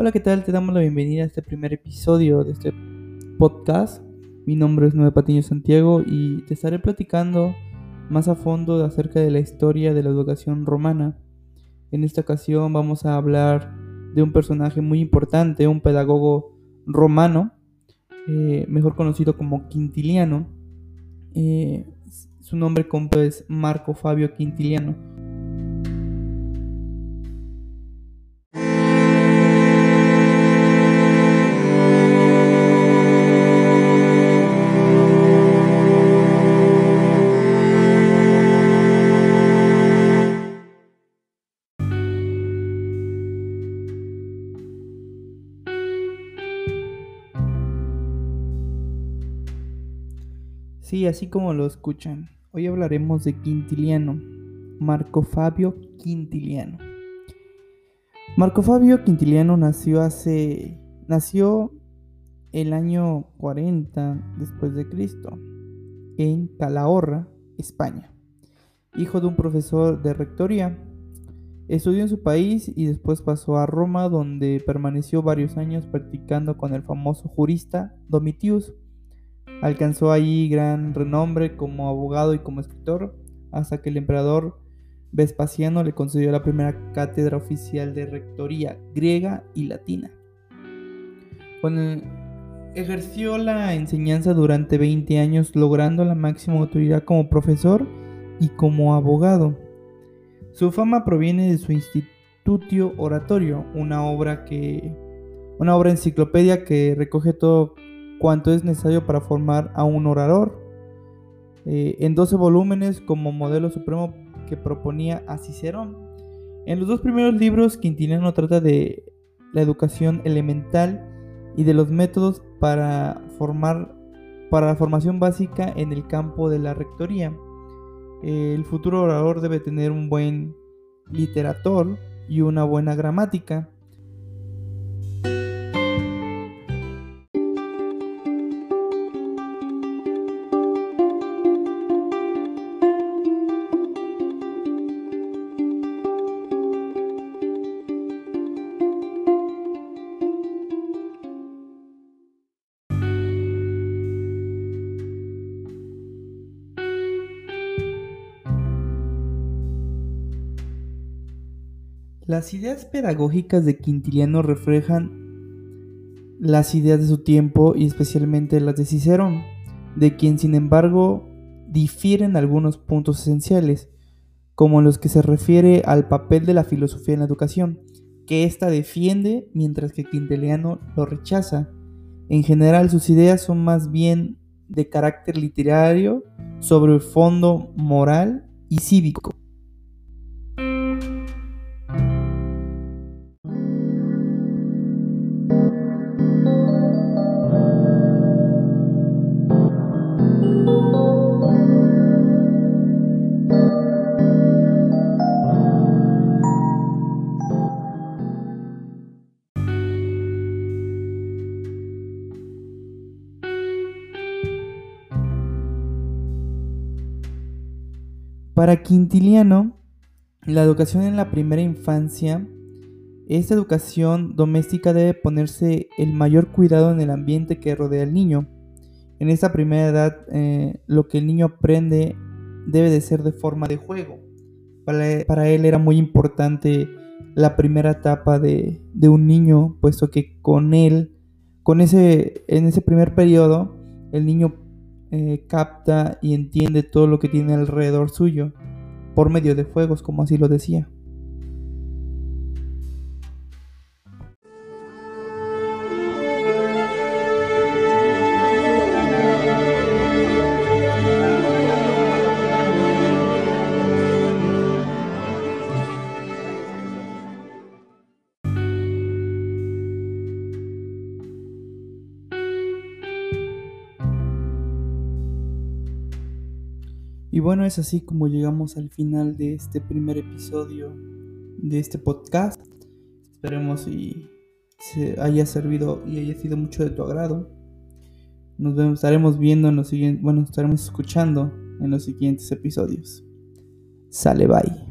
Hola, ¿qué tal? Te damos la bienvenida a este primer episodio de este podcast. Mi nombre es Nueve Patiño Santiago y te estaré platicando más a fondo acerca de la historia de la educación romana. En esta ocasión vamos a hablar de un personaje muy importante, un pedagogo romano, eh, mejor conocido como Quintiliano. Eh, su nombre completo es Marco Fabio Quintiliano Sí, así como lo escuchan. Hoy hablaremos de Quintiliano, Marco Fabio Quintiliano. Marco Fabio Quintiliano nació hace nació el año 40 después de Cristo en Calahorra, España. Hijo de un profesor de rectoría, estudió en su país y después pasó a Roma donde permaneció varios años practicando con el famoso jurista Domitius Alcanzó allí gran renombre como abogado y como escritor, hasta que el emperador Vespasiano le concedió la primera cátedra oficial de rectoría griega y latina. ejerció la enseñanza durante 20 años, logrando la máxima autoridad como profesor y como abogado. Su fama proviene de su Institutio Oratorio, una obra que una obra enciclopedia que recoge todo cuanto es necesario para formar a un orador, eh, en 12 volúmenes como modelo supremo que proponía a Cicerón. En los dos primeros libros, Quintiliano trata de la educación elemental y de los métodos para formar para la formación básica en el campo de la rectoría. El futuro orador debe tener un buen literator y una buena gramática. Las ideas pedagógicas de Quintiliano reflejan las ideas de su tiempo y especialmente las de Cicerón, de quien sin embargo difieren algunos puntos esenciales, como los que se refiere al papel de la filosofía en la educación, que ésta defiende mientras que Quintiliano lo rechaza. En general sus ideas son más bien de carácter literario sobre el fondo moral y cívico. Para Quintiliano, la educación en la primera infancia, esta educación doméstica debe ponerse el mayor cuidado en el ambiente que rodea al niño. En esta primera edad, eh, lo que el niño aprende debe de ser de forma de juego. Para, él era muy importante la primera etapa de, un niño, puesto que con él, con ese, en ese primer periodo, el niño eh, capta y entiende todo lo que tiene alrededor suyo por medio de fuegos, como así lo decía. Y bueno, es así como llegamos al final de este primer episodio de este podcast. Esperemos y se haya servido y haya sido mucho de tu agrado. Nos vemos, estaremos viendo en los siguientes, bueno, estaremos escuchando en los siguientes episodios. Sale, bye.